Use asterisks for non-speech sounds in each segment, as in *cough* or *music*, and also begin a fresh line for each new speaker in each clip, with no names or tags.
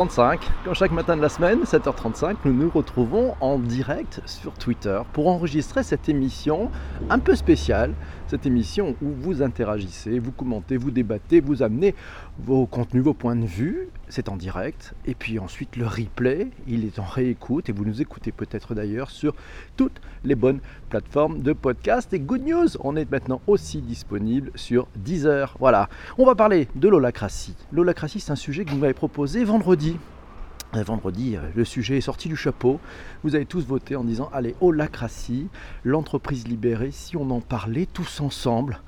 35, comme chaque matin de la semaine, 7h35, nous nous retrouvons en direct sur Twitter pour enregistrer cette émission un peu spéciale, cette émission où vous interagissez, vous commentez, vous débattez, vous amenez vos contenus, vos points de vue, c'est en direct, et puis ensuite le replay, il est en réécoute, et vous nous écoutez peut-être d'ailleurs sur toutes les bonnes plateformes de podcast. Et good news, on est maintenant aussi disponible sur Deezer. Voilà, on va parler de l'holacratie. L'holacratie, c'est un sujet que vous m'avez proposé vendredi vendredi, euh, le sujet est sorti du chapeau. Vous avez tous voté en disant allez, holacratie, l'entreprise libérée, si on en parlait tous ensemble.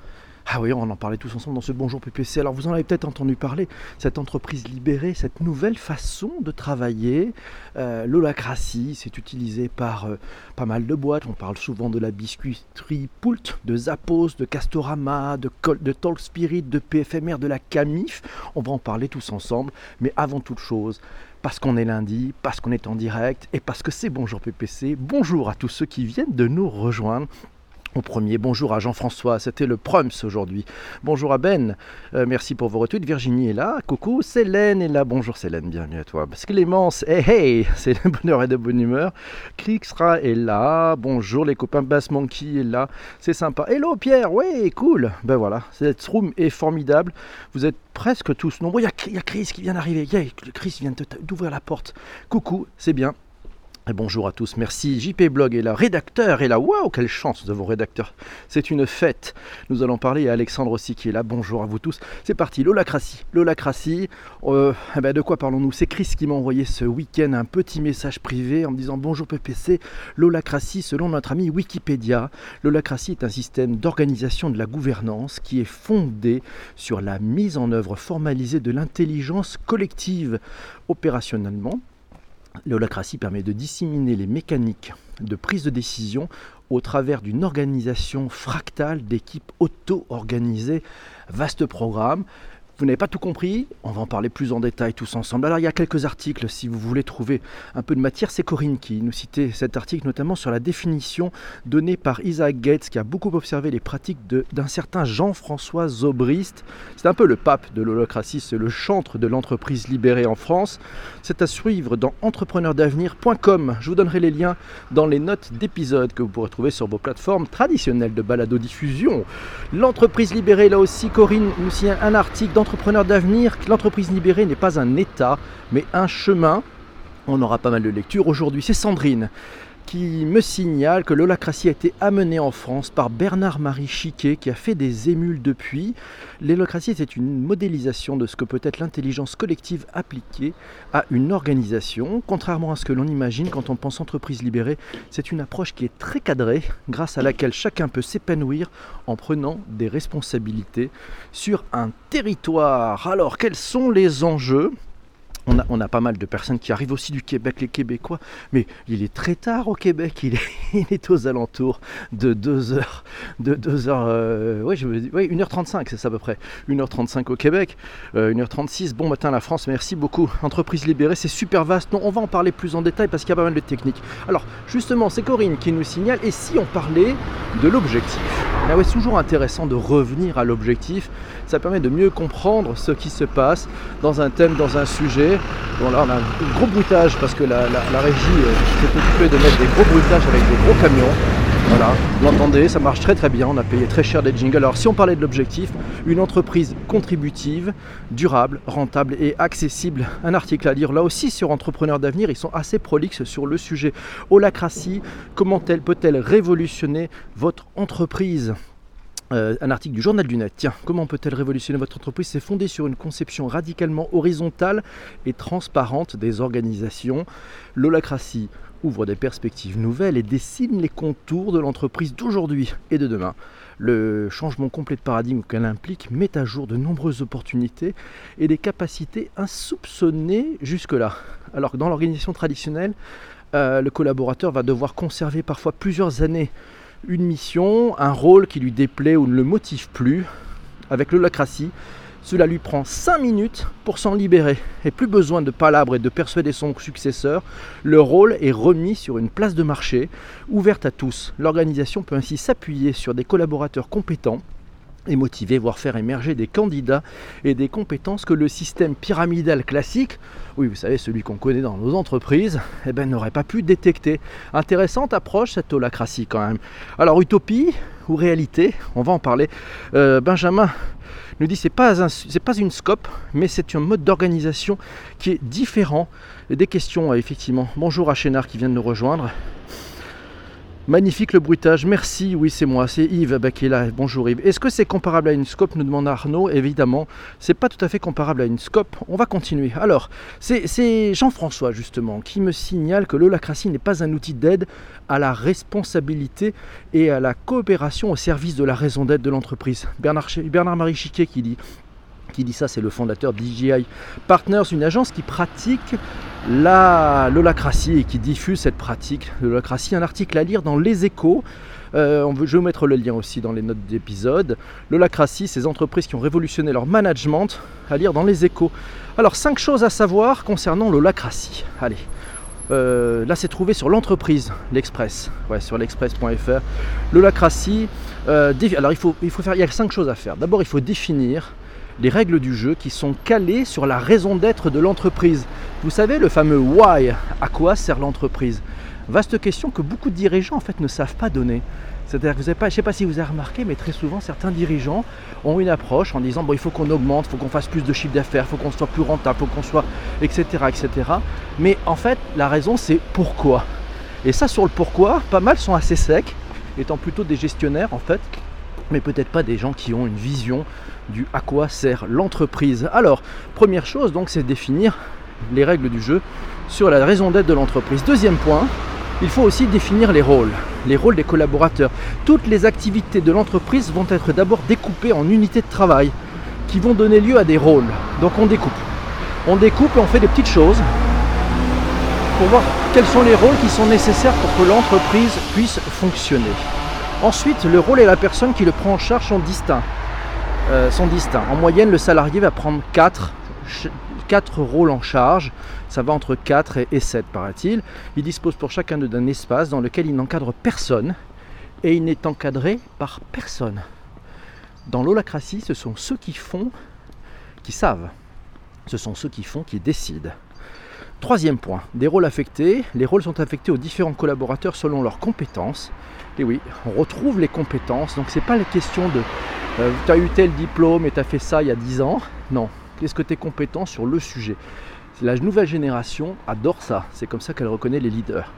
Ah oui, on en parlait tous ensemble dans ce Bonjour PPC. Alors vous en avez peut-être entendu parler, cette entreprise libérée, cette nouvelle façon de travailler. Euh, L'holacratie, c'est utilisé par euh, pas mal de boîtes. On parle souvent de la biscuiterie Poult, de Zappos, de Castorama, de, de Talk Spirit, de PFMR, de la Camif. On va en parler tous ensemble. Mais avant toute chose, parce qu'on est lundi, parce qu'on est en direct et parce que c'est Bonjour PPC. Bonjour à tous ceux qui viennent de nous rejoindre. Au premier, bonjour à Jean-François, c'était le Prums aujourd'hui. Bonjour à Ben, euh, merci pour vos retweets. Virginie est là, coucou, Célène est là, bonjour Célène, bienvenue à toi. Clémence, hey hey, *laughs* c'est de bonheur et de bonne humeur. Krixra est là, bonjour les copains, Bass Monkey est là, c'est sympa. Hello Pierre, ouais, cool. Ben voilà, cette room est formidable, vous êtes presque tous nombreux. Il y, a Chris qui vient d'arriver, Chris vient d'ouvrir la porte. Coucou, c'est bien, bonjour à tous, merci. JP Blog est là, rédacteur est là. Waouh, quelle chance de vos rédacteurs. C'est une fête. Nous allons parler à Alexandre aussi qui est là. Bonjour à vous tous. C'est parti, l'holacratie. L'holacratie, euh, eh ben de quoi parlons-nous? C'est Chris qui m'a envoyé ce week-end un petit message privé en me disant Bonjour PPC, l'holacratie selon notre ami Wikipédia. L'holacratie est un système d'organisation de la gouvernance qui est fondé sur la mise en œuvre formalisée de l'intelligence collective opérationnellement L'holacratie permet de disséminer les mécaniques de prise de décision au travers d'une organisation fractale d'équipes auto-organisées. Vaste programme, vous n'avez pas tout compris, on va en parler plus en détail tous ensemble. Alors il y a quelques articles si vous voulez trouver un peu de matière. C'est Corinne qui nous citait cet article notamment sur la définition donnée par Isaac Gates qui a beaucoup observé les pratiques d'un certain Jean-François Zobrist. C'est un peu le pape de l'holocratie, c'est le chantre de l'entreprise libérée en France. C'est à suivre dans entrepreneurdavenir.com. Je vous donnerai les liens dans les notes d'épisode que vous pourrez trouver sur vos plateformes traditionnelles de balado-diffusion. L'entreprise libérée, là aussi, Corinne nous cite un article dans entrepreneur d'avenir, l'entreprise libérée n'est pas un état, mais un chemin. On aura pas mal de lectures. Aujourd'hui, c'est Sandrine qui me signale que l'holacratie a été amenée en France par Bernard-Marie Chiquet qui a fait des émules depuis. L'holacratie c'est une modélisation de ce que peut être l'intelligence collective appliquée à une organisation. Contrairement à ce que l'on imagine quand on pense entreprise libérée, c'est une approche qui est très cadrée grâce à laquelle chacun peut s'épanouir en prenant des responsabilités sur un territoire. Alors quels sont les enjeux? On a, pas mal de personnes qui arrivent aussi du Québec, les Québécois, mais il est très tard au Québec, il est, *laughs* aux alentours de 2 heures, de 2 heures, euh, oui, je, 1h35, c'est ça à peu près, 1h35 au Québec, 1h36, euh, bon matin la France, merci beaucoup, entreprise libérée, c'est super vaste, non, on va en parler plus en détail parce qu'il y a pas mal de techniques. Alors, justement, c'est Corinne qui nous signale, et si on parlait de l'objectif? Ah c'est toujours intéressant de revenir à l'objectif, ça permet de mieux comprendre ce qui se passe dans un thème, dans un sujet, Bon là on a un gros bruitage parce que la, régie euh, s'est occupée de mettre des gros bruitages avec des gros camions. Voilà, vous l'entendez, ça marche très très bien, on a payé très cher des jingles. Alors si on parlait de l'objectif, une entreprise contributive, durable, rentable et accessible, un article à lire là aussi sur Entrepreneurs d'avenir, ils sont assez prolixes sur le sujet. Holacratie, comment peut-elle révolutionner votre entreprise? Euh, un article du journal du net. Tiens, comment peut-elle révolutionner votre entreprise C'est fondé sur une conception radicalement horizontale et transparente des organisations. L'holacratie ouvre des perspectives nouvelles et dessine les contours de l'entreprise d'aujourd'hui et de demain. Le changement complet de paradigme qu'elle implique met à jour de nombreuses opportunités et des capacités insoupçonnées jusque-là. Alors que dans l'organisation traditionnelle, euh, le collaborateur va devoir conserver parfois plusieurs années une mission, un rôle qui lui déplaît ou ne le motive plus, avec l'holacratie, cela lui prend 5 minutes pour s'en libérer. Et plus besoin de palabres et de persuader son successeur. Le rôle est remis sur une place de marché ouverte à tous. L'organisation peut ainsi s'appuyer sur des collaborateurs compétents et motiver, voire faire émerger des candidats et des compétences que le système pyramidal classique, oui vous savez celui qu'on connaît dans nos entreprises, eh ben, n'aurait pas pu détecter. Intéressante approche cette holacratie quand même. Alors utopie ou réalité, on va en parler. Euh, Benjamin nous dit c'est pas pas une scope, mais c'est un mode d'organisation qui est différent. Des questions effectivement. Bonjour à Chénard qui vient de nous rejoindre. Magnifique le bruitage, merci, oui c'est moi, c'est Yves qui est là. Bonjour Yves. Est-ce que c'est comparable à une scope nous demande Arnaud. Évidemment, c'est pas tout à fait comparable à une scope. On va continuer. Alors, c'est Jean-François justement qui me signale que l'holacratie n'est pas un outil d'aide à la responsabilité et à la coopération au service de la raison d'être de l'entreprise. Bernard, Bernard-Marie Chiquet qui dit qui dit ça, c'est le fondateur d'IGI Partners, une agence qui pratique la et qui diffuse cette pratique de l'holacratie. Un article à lire dans Les Échos. Euh, je vais vous mettre le lien aussi dans les notes d'épisode. L'holacratie, ces entreprises qui ont révolutionné leur management, à lire dans Les Échos. Alors, cinq choses à savoir concernant l'holacratie. Allez. Euh, là, c'est trouvé sur l'entreprise, l'Express, ouais, sur l'express.fr. L'holacratie, euh, alors il faut, il faut faire, il y a cinq choses à faire. D'abord, il faut définir les règles du jeu qui sont calées sur la raison d'être de l'entreprise. Vous savez, le fameux why, à quoi sert l'entreprise? Vaste question que beaucoup de dirigeants en fait ne savent pas donner. C'est-à-dire que vous avez pas, je ne sais pas si vous avez remarqué, mais très souvent certains dirigeants ont une approche en disant bon il faut qu'on augmente, il faut qu'on fasse plus de chiffre d'affaires, il faut qu'on soit plus rentable, il faut qu'on soit etc etc. Mais en fait la raison c'est pourquoi? Et ça sur le pourquoi, pas mal sont assez secs, étant plutôt des gestionnaires en fait, mais peut-être pas des gens qui ont une vision du à quoi sert l'entreprise. Alors, première chose, donc, c'est définir les règles du jeu sur la raison d'être de l'entreprise. Deuxième point, il faut aussi définir les rôles, les rôles des collaborateurs. Toutes les activités de l'entreprise vont être d'abord découpées en unités de travail qui vont donner lieu à des rôles. Donc on découpe. On découpe et on fait des petites choses pour voir quels sont les rôles qui sont nécessaires pour que l'entreprise puisse fonctionner. Ensuite, le rôle et la personne qui le prend en charge sont distincts. Euh. En moyenne, le salarié va prendre 4, rôles en charge. Ça va entre 4 et 7, paraît-il. Il dispose pour chacun d'eux d'un espace dans lequel il n'encadre personne et il n'est encadré par personne. Dans l'holacratie, ce sont ceux qui font qui savent. Ce sont ceux qui font qui décident. Troisième point, des rôles affectés. Les rôles sont affectés aux différents collaborateurs selon leurs compétences. Et oui, on retrouve les compétences. Donc c'est pas la question de euh, tu as eu tel diplôme et tu fait ça il y a 10 ans. Non. Qu'est-ce que tu es compétent sur le sujet? La nouvelle génération adore ça. C'est comme ça qu'elle reconnaît les leaders.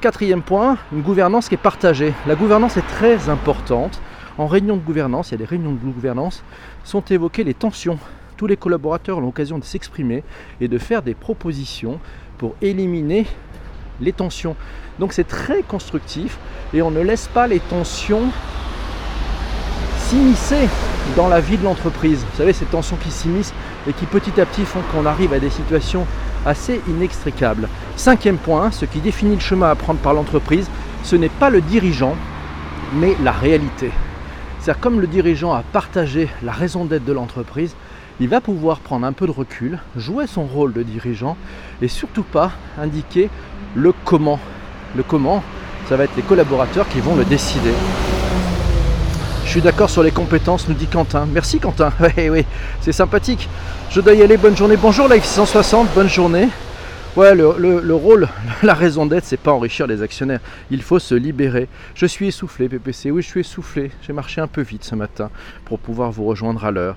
Quatrième point, une gouvernance qui est partagée. La gouvernance est très importante. En réunion de gouvernance, il y a des réunions de gouvernance, sont évoquées les tensions. Tous les collaborateurs ont l'occasion de s'exprimer et de faire des propositions pour éliminer les tensions. Donc c'est très constructif et on ne laisse pas les tensions s'immiscer dans la vie de l'entreprise. Vous savez, ces tensions qui s'immiscent et qui petit à petit font qu'on arrive à des situations assez inextricables. Cinquième point, ce qui définit le chemin à prendre par l'entreprise, ce n'est pas le dirigeant, mais la réalité. C'est-à-dire comme le dirigeant a partagé la raison d'être de l'entreprise, il va pouvoir prendre un peu de recul, jouer son rôle de dirigeant et surtout pas indiquer le comment. Le comment, ça va être les collaborateurs qui vont le décider. Je suis d'accord sur les compétences, nous dit Quentin. Merci Quentin. *laughs* Oui, oui, c'est sympathique. Je dois y aller. Bonne journée. Bonjour Life 660. Bonne journée. Ouais, le, rôle, *laughs* la raison d'être, c'est pas enrichir les actionnaires. Il faut se libérer. Je suis essoufflé, PPC. Oui, je suis essoufflé. J'ai marché un peu vite ce matin pour pouvoir vous rejoindre à l'heure.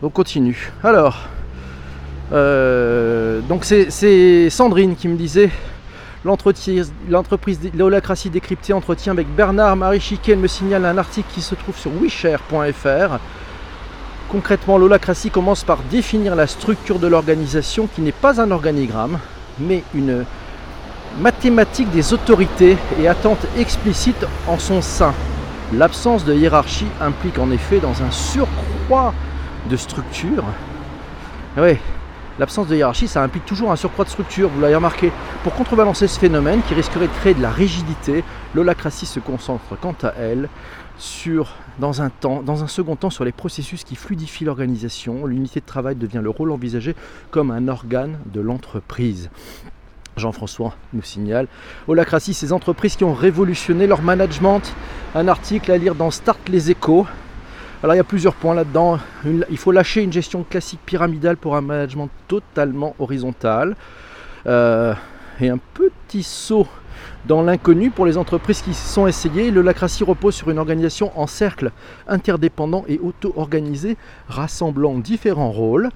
On continue. Alors, euh, donc c'est Sandrine qui me disait L'entreprise L'holacratie décryptée entretien avec Bernard Marie Chiquet me signale un article qui se trouve sur wishare.fr. Concrètement, l'holacratie commence par définir la structure de l'organisation qui n'est pas un organigramme, mais une mathématique des autorités et attentes explicites en son sein. L'absence de hiérarchie implique en effet dans un surcroît de structure. Oui, L'absence de hiérarchie, ça implique toujours un surcroît de structure, vous l'avez remarqué. Pour contrebalancer ce phénomène qui risquerait de créer de la rigidité, l'holacratie se concentre quant à elle sur, dans un, temps, dans un second temps sur les processus qui fluidifient l'organisation. L'unité de travail devient le rôle envisagé comme un organe de l'entreprise. Jean-François nous signale. Holacratie, ces entreprises qui ont révolutionné leur management. Un article à lire dans Start les échos. Alors il y a plusieurs points là-dedans. Il faut lâcher une gestion classique pyramidale pour un management totalement horizontal. Euh, et un petit saut dans l'inconnu pour les entreprises qui sont essayées. Le repose sur une organisation en cercle interdépendant et auto-organisé, rassemblant différents rôles.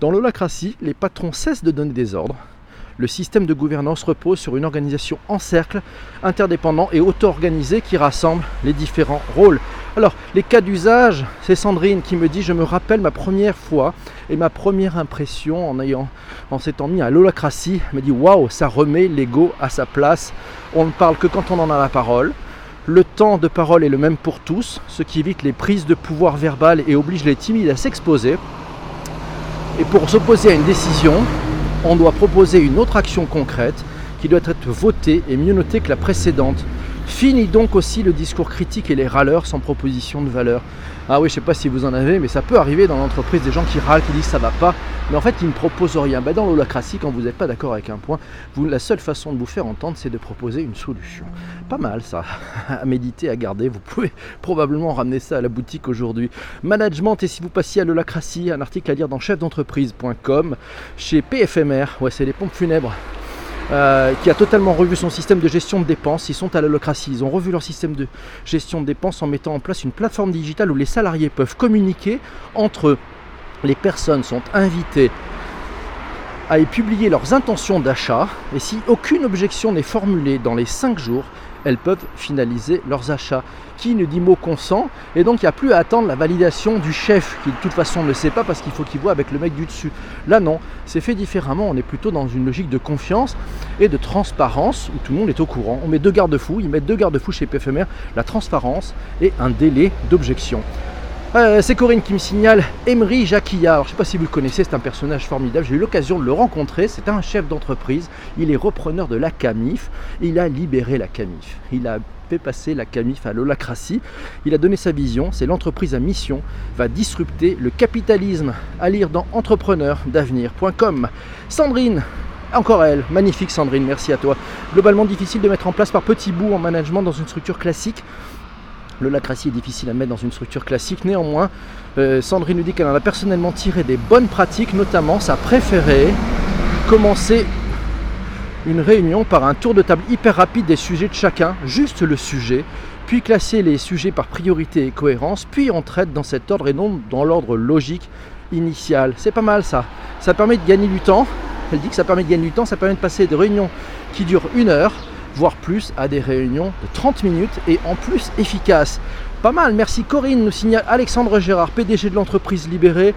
Dans l'holacratie, les patrons cessent de donner des ordres. Le système de gouvernance repose sur une organisation en cercle, interdépendant et auto-organisée qui rassemble les différents rôles. Alors, les cas d'usage, c'est Sandrine qui me dit Je me rappelle ma première fois et ma première impression en, ayant, en s'étant mis à l'holacratie. Elle me dit Waouh, ça remet l'ego à sa place. On ne parle que quand on en a la parole. Le temps de parole est le même pour tous, ce qui évite les prises de pouvoir verbales et oblige les timides à s'exposer. Et pour s'opposer à une décision, on doit proposer une autre action concrète qui doit être votée et mieux notée que la précédente Fini donc aussi le discours critique et les râleurs sans proposition de valeur. Ah oui, je sais pas si vous en avez, mais ça peut arriver dans l'entreprise des gens qui râlent, qui disent ça va pas, mais en fait ils ne proposent rien. Ben, dans l'holacratie, quand vous n'êtes pas d'accord avec un point, la seule façon de vous faire entendre, c'est de proposer une solution. Pas mal ça, *laughs* à méditer, à garder. Vous pouvez probablement ramener ça à la boutique aujourd'hui. Management, et si vous passiez à l'holacratie, un article à lire dans chefdentreprise.com, chez PFMR, ouais c'est les pompes funèbres euh, qui a totalement revu son système de gestion de dépenses. Ils sont à l'holocratie. Ils ont revu leur système de gestion de dépenses en mettant en place une plateforme digitale où les salariés peuvent communiquer entre eux. Les personnes sont invitées à y publier leurs intentions d'achat et si aucune objection n'est formulée dans les 5 jours, elles peuvent finaliser leurs achats. Qui ne dit mot consent Et donc il n'y a plus à attendre la validation du chef, qui de toute façon ne sait pas parce qu'il faut qu'il voit avec le mec du dessus. Là non, c'est fait différemment, on est plutôt dans une logique de confiance et de transparence où tout le monde est au courant. On met deux garde-fous, ils mettent deux garde-fous chez PFMR, la transparence et un délai d'objection. Euh, c'est Corinne qui me signale Emery Jacquilla. je ne sais pas si vous le connaissez, c'est un personnage formidable. J'ai eu l'occasion de le rencontrer. C'est un chef d'entreprise. Il est repreneur de la Camif. Il a libéré la Camif. Il a fait passer la Camif à l'holacratie. Il a donné sa vision. C'est l'entreprise à mission va disrupter le capitalisme. À lire dans entrepreneur-d'avenir.com. Sandrine, encore elle, magnifique Sandrine, merci à toi. Globalement difficile de mettre en place par petits bouts en management dans une structure classique. Le lacratie est difficile à mettre dans une structure classique. Néanmoins, euh, Sandrine nous dit qu'elle en a personnellement tiré des bonnes pratiques, notamment sa préférée, commencer une réunion par un tour de table hyper rapide des sujets de chacun, juste le sujet, puis classer les sujets par priorité et cohérence, puis on traite dans cet ordre et non dans l'ordre logique initial. C'est pas mal ça. Ça permet de gagner du temps. Elle dit que ça permet de gagner du temps, ça permet de passer de réunions qui durent une heure voire plus, à des réunions de 30 minutes et en plus efficaces. Pas mal, merci Corinne, nous signale Alexandre Gérard, PDG de l'entreprise libérée.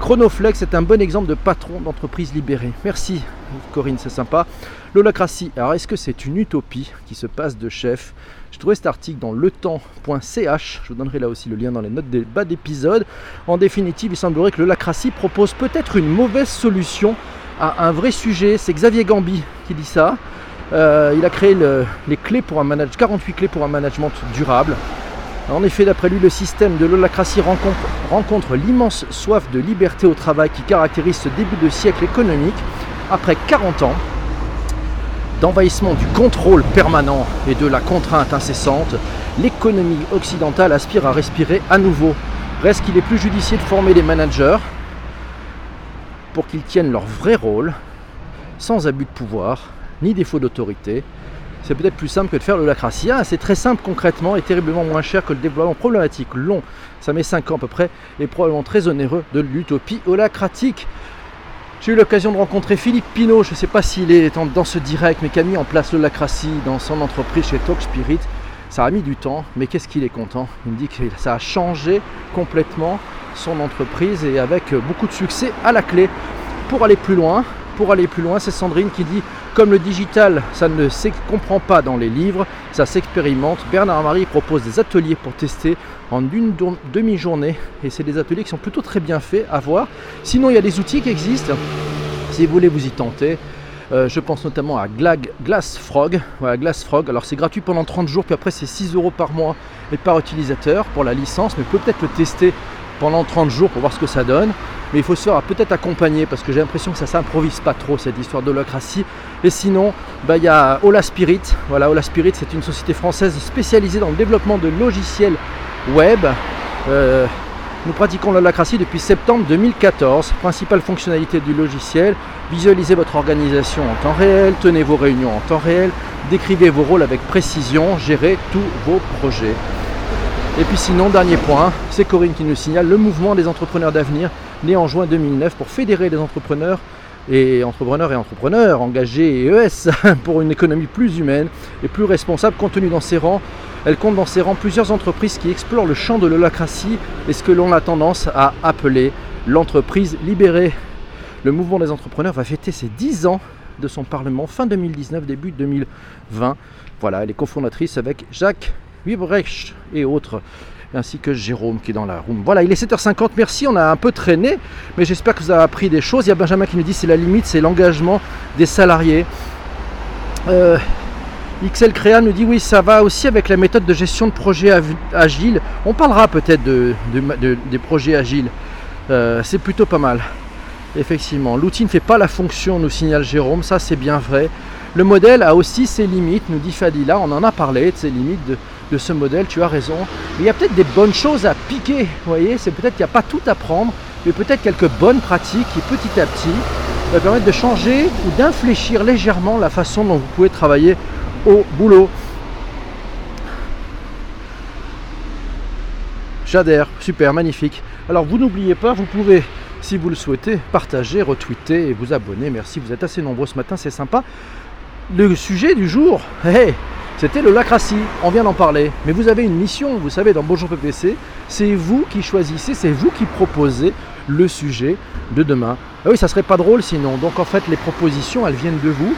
Chronoflex est un bon exemple de patron d'entreprise libérée. Merci Corinne, c'est sympa. L'holacratie, alors est-ce que c'est une utopie qui se passe de chef? J'ai trouvé cet article dans letemps.ch, je vous donnerai là aussi le lien dans les notes des bas d'épisode. En définitive, il semblerait que l'holacratie propose peut-être une mauvaise solution à un vrai sujet. C'est Xavier Gambi qui dit ça. Euh, il a créé les clés pour un management, 48 clés pour un management durable. En effet, d'après lui, le système de l'holacratie rencontre, l'immense soif de liberté au travail qui caractérise ce début de siècle économique. Après 40 ans d'envahissement du contrôle permanent et de la contrainte incessante, l'économie occidentale aspire à respirer à nouveau. Reste qu'il est plus judicieux de former les managers pour qu'ils tiennent leur vrai rôle, sans abus de pouvoir, ni défaut d'autorité. C'est peut-être plus simple que de faire le lacratia. C'est très simple concrètement et terriblement moins cher que le développement problématique long. Ça met 5 ans à peu près et probablement très onéreux de l'utopie holacratique. J'ai eu l'occasion de rencontrer Philippe Pinault, je ne sais pas s'il est dans ce direct, mais qui a mis en place le lacratie dans son entreprise chez Talk Spirit. Ça a mis du temps, mais qu'est-ce qu'il est content Il me dit que ça a changé complètement son entreprise et avec beaucoup de succès à la clé. Pour aller plus loin, pour aller plus loin, c'est Sandrine qui dit comme le digital, ça ne se comprend pas dans les livres, ça s'expérimente. Bernard Marie propose des ateliers pour tester en une demi-journée et c'est des ateliers qui sont plutôt très bien faits à voir. Sinon, il y a des outils qui existent si vous voulez vous y tenter. Euh, je pense notamment à Glag, Glass Frog. Voilà, Glass Frog. Alors c'est gratuit pendant 30 jours, puis après c'est 6 euros par mois et par utilisateur pour la licence, mais peut-être le tester pendant 30 jours pour voir ce que ça donne. Mais il faut se peut-être accompagner parce que j'ai l'impression que ça s'improvise pas trop cette histoire d'holacratie. Et sinon, bah, il y a Ola Spirit. Voilà, Ola Spirit, c'est une société française spécialisée dans le développement de logiciels web. Euh, Nous pratiquons l'holacratie depuis septembre 2014. Principale fonctionnalité du logiciel, visualisez votre organisation en temps réel, tenez vos réunions en temps réel, décrivez vos rôles avec précision, gérez tous vos projets. Et puis sinon, dernier point, c'est Corinne qui nous signale le mouvement des entrepreneurs d'avenir, né en juin 2009 pour fédérer les entrepreneurs et entrepreneurs et entrepreneurs engagés et ES *laughs* pour une économie plus humaine et plus responsable compte tenu dans ses rangs. Elle compte dans ses rangs plusieurs entreprises qui explorent le champ de l'holacratie et ce que l'on a tendance à appeler l'entreprise libérée. Le mouvement des entrepreneurs va fêter ses 10 ans de son parlement fin 2019, début 2020. Voilà, elle est cofondatrice avec Jacques Wibrecht et autres, ainsi que Jérôme qui est dans la room. Voilà, il est 7h50, merci, on a un peu traîné, mais j'espère que vous avez appris des choses. Il y a Benjamin qui nous dit c'est la limite, c'est l'engagement des salariés. Euh, XL Créa nous dit oui, ça va aussi avec la méthode de gestion de projet agile. On parlera peut-être de, des projets agiles. Euh, c'est plutôt pas mal. Effectivement, l'outil ne fait pas la fonction, nous signale Jérôme, ça c'est bien vrai. Le modèle a aussi ses limites, nous dit Fadila, on en a parlé de ses limites ce modèle, tu as raison. Mais il y a peut-être des bonnes choses à piquer, vous voyez, c'est peut-être qu'il n'y a pas tout à prendre, mais peut-être quelques bonnes pratiques qui petit à petit va permettre de changer ou d'infléchir légèrement la façon dont vous pouvez travailler au boulot. J'adhère, super, magnifique. Alors vous n'oubliez pas, vous pouvez si vous le souhaitez, partagez, retweetez et vous abonnez. Merci, vous êtes assez nombreux ce matin, c'est sympa. Le sujet du jour, c'était le lacratie, on vient d'en parler. Mais vous avez une mission, vous savez, dans Bonjour PPC, c'est vous qui choisissez, c'est vous qui proposez le sujet de demain. Ah oui, ça serait pas drôle sinon. Donc en fait, les propositions, elles viennent de vous.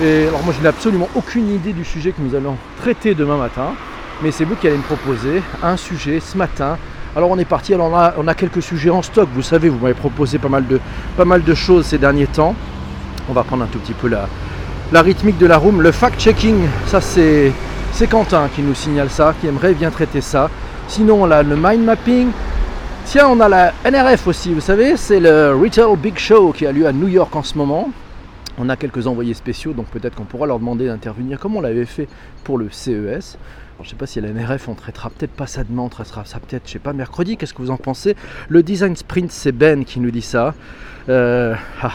Et alors moi, je n'ai absolument aucune idée du sujet que nous allons traiter demain matin. Mais c'est vous qui allez me proposer un sujet ce matin alors on est parti, alors on a, quelques sujets en stock, vous savez, vous m'avez proposé pas mal, de, pas mal de choses ces derniers temps. On va prendre un tout petit peu la, la rythmique de la room. Le fact-checking, ça c'est, Quentin qui nous signale ça, qui aimerait bien traiter ça. Sinon on a le mind mapping. Tiens, on a la NRF aussi, vous savez, c'est le Retail Big Show qui a lieu à New York en ce moment. On a quelques envoyés spéciaux, donc peut-être qu'on pourra leur demander d'intervenir comme on l'avait fait pour le CES. Je je sais pas si la NRF, on traitera peut-être pas ça demain, on traitera ça peut-être, je sais pas, mercredi. Qu'est-ce que vous en pensez? Le design sprint, c'est Ben qui nous dit ça. Euh, *laughs*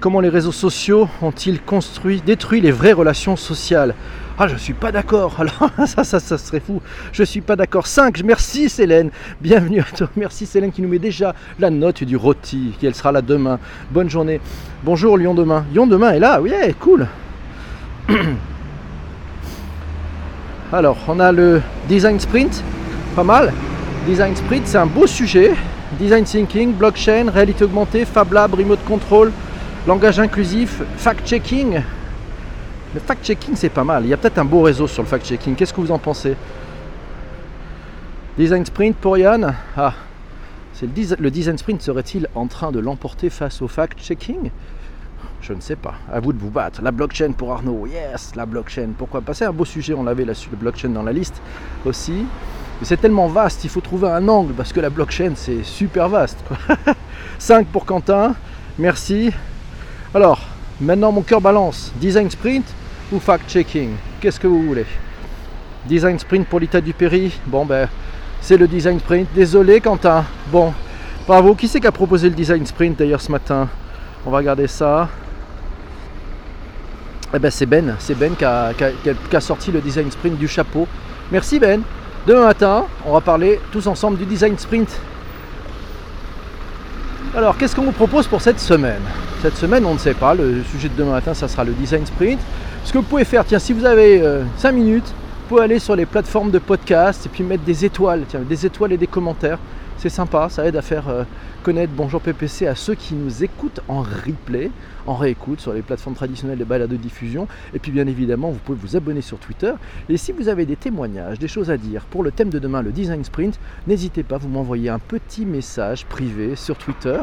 Comment les réseaux sociaux ont-ils construit, détruit les vraies relations sociales? Ah, je suis pas d'accord. *laughs* Alors, ça, ça, ça serait fou. Je suis pas d'accord. 5. Merci, Célène. Bienvenue à toi. Merci, Célène, qui nous met déjà la note du rôti. Elle sera là demain. Bonne journée. Bonjour, Lyon demain. Lyon demain est là. Oui, cool. *clears throat* Alors, on a le design sprint, pas mal. Design sprint, c'est un beau sujet. Design thinking, blockchain, réalité augmentée, Fab Lab, remote control, langage inclusif, fact-checking. Le fact-checking, c'est pas mal. Il y a peut-être un beau réseau sur le fact-checking. Qu'est-ce que vous en pensez? Design sprint pour Yann? Ah, le, le design sprint serait-il en train de l'emporter face au fact-checking? Je ne sais pas. À vous de vous battre. La blockchain pour Arnaud. Yes, la blockchain. Pourquoi pas? C'est un beau sujet. On l'avait là-dessus, le blockchain dans la liste aussi. Mais c'est tellement vaste, il faut trouver un angle parce que la blockchain c'est super vaste. 5 *laughs* pour Quentin. Merci. Alors, maintenant mon cœur balance. Design sprint ou fact-checking Qu'est-ce que vous voulez? Design sprint pour l'état du Péri Bon ben, c'est le design sprint. Désolé Quentin. Bon, bravo. Qui c'est qui a proposé le design sprint d'ailleurs ce matin? On va regarder ça. Eh ben c'est Ben, c'est Ben qui a, sorti le design sprint du chapeau. Merci Ben. Demain matin, on va parler tous ensemble du design sprint. Alors, qu'est-ce qu'on vous propose pour cette semaine? Cette semaine, on ne sait pas. Le sujet de demain matin, ça sera le design sprint. Ce que vous pouvez faire, tiens, si vous avez 5 euh, minutes, vous pouvez aller sur les plateformes de podcast et puis mettre des étoiles, tiens, des étoiles et des commentaires. C'est sympa, ça aide à faire euh, connaître Bonjour PPC à ceux qui nous écoutent en replay, en réécoute sur les plateformes traditionnelles de balades de diffusion. Et puis bien évidemment, vous pouvez vous abonner sur Twitter. Et si vous avez des témoignages, des choses à dire pour le thème de demain, le design sprint, n'hésitez pas, vous m'envoyez un petit message privé sur Twitter.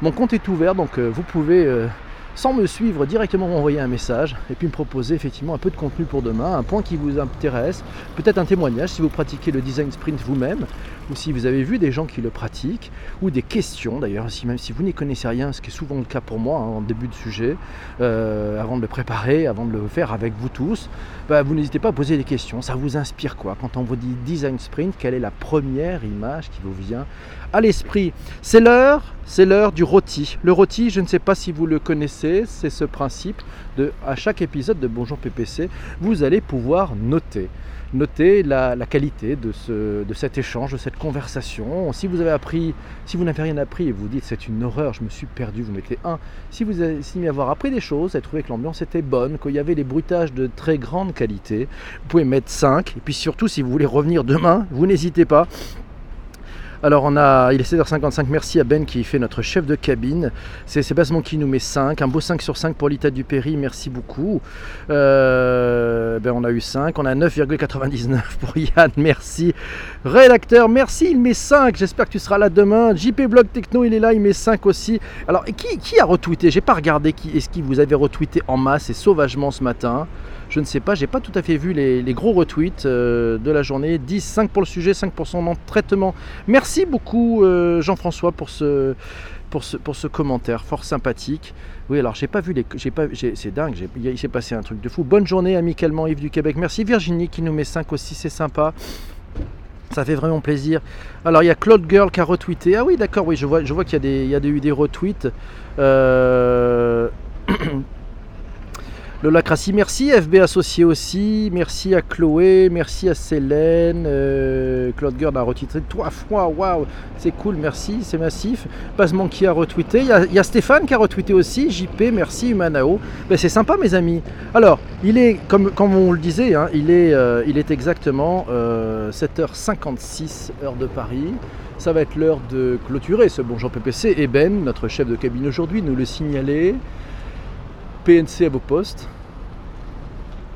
Mon compte est ouvert, donc euh, vous pouvez... Euh, sans me suivre directement m'envoyer un message et puis me proposer effectivement un peu de contenu pour demain, un point qui vous intéresse, peut-être un témoignage si vous pratiquez le design sprint vous-même ou si vous avez vu des gens qui le pratiquent ou des questions d'ailleurs, si, même si vous n'y connaissez rien, ce qui est souvent le cas pour moi hein, en début de sujet, euh, avant de le préparer, avant de le faire avec vous tous, bah, vous n'hésitez pas à poser des questions. Ça vous inspire quoi? Quand on vous dit design sprint, quelle est la première image qui vous vient à l'esprit? C'est l'heure, c'est l'heure du rôti. Le rôti, je ne sais pas si vous le connaissez, c'est ce principe de à chaque épisode de Bonjour PPC, vous allez pouvoir noter noter la, qualité de, ce, de cet échange, de cette conversation. Si vous avez appris, si vous n'avez rien appris et vous dites c'est une horreur, je me suis perdu, vous mettez 1. Si vous estimez avoir appris des choses, et trouvé que l'ambiance était bonne, qu'il y avait des bruitages de très grande qualité, vous pouvez mettre 5. Et puis surtout, si vous voulez revenir demain, vous n'hésitez pas. Alors on a, il est 7h55, merci à Ben qui fait notre chef de cabine. C'est Sébastien qui nous met 5, un beau 5 sur 5 pour l'État du Péry, merci beaucoup. Euh, ben on a eu 5, on a 9,99 pour Yann, merci. Rédacteur, merci, il met 5, j'espère que tu seras là demain. JP Blog Techno, il est là, il met 5 aussi. Alors qui, qui a retweeté? J'ai pas regardé qui est-ce qui vous avez retweeté en masse et sauvagement ce matin. Je ne sais pas, j'ai pas tout à fait vu les, gros retweets euh, de la journée. 10, 5 pour le sujet, 5 pour son traitement. Merci beaucoup euh, Jean-François pour ce, commentaire fort sympathique. Oui, alors j'ai pas vu les. J'ai pas, c'est dingue, il s'est passé un truc de fou. Bonne journée amicalement Yves du Québec. Merci Virginie qui nous met 5 aussi, c'est sympa. Ça fait vraiment plaisir. Alors il y a Claude Girl qui a retweeté. Ah oui, d'accord, oui, je vois, qu'il y y a eu des retweets. Euh... *clears throat* Lola Crassi, merci. FB Associé aussi. Merci à Chloé. Merci à Célène. Euh, Claude Gerd a retitré trois fois. Waouh, c'est cool. Merci. C'est massif. Basman qui a retweeté. Il y, a, Stéphane qui a retweeté aussi. JP, merci. Humanao. Ben, c'est sympa, mes amis. Alors, il est, comme, on le disait, hein, il, est, euh, il est exactement 7h56, euh, heure de Paris. Ça va être l'heure de clôturer ce Bonjour PPC. Et Ben, notre chef de cabine aujourd'hui, nous le signalait. PNC à vos postes,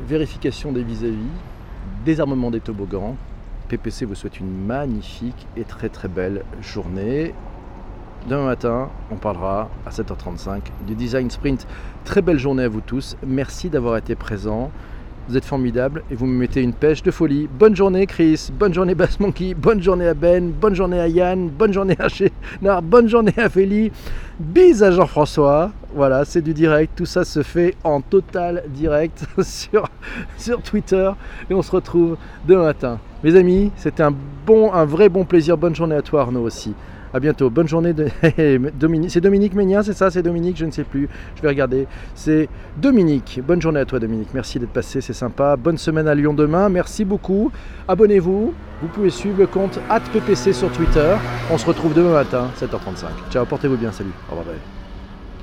vérification des vis-à-vis, désarmement des toboggans. PPC vous souhaite une magnifique et très très belle journée. Demain matin, on parlera à 7h35 du Design Sprint. Très belle journée à vous tous. Merci d'avoir été présents. Vous êtes formidables et vous me mettez une pêche de folie. Bonne journée Chris, bonne journée Bass Monkey, bonne journée à Ben, bonne journée à Yann, bonne journée à Chénard, bonne journée à Félie. Bis à Jean-François. Voilà, c'est du direct. Tout ça se fait en total direct *laughs* sur, sur Twitter. Et on se retrouve demain matin. Mes amis, c'était un bon, un vrai bon plaisir. Bonne journée à toi Arnaud aussi. A bientôt. Bonne journée. *laughs* C'est Dominique Ménien, c'est ça? C'est Dominique? Je ne sais plus. Je vais regarder. C'est Dominique. Bonne journée à toi, Dominique. Merci d'être passé. C'est sympa. Bonne semaine à Lyon demain. Merci beaucoup. Abonnez-vous. Vous pouvez suivre le compte @ppc sur Twitter. On se retrouve demain matin, 7h35. Ciao. Portez-vous bien. Salut. Au revoir.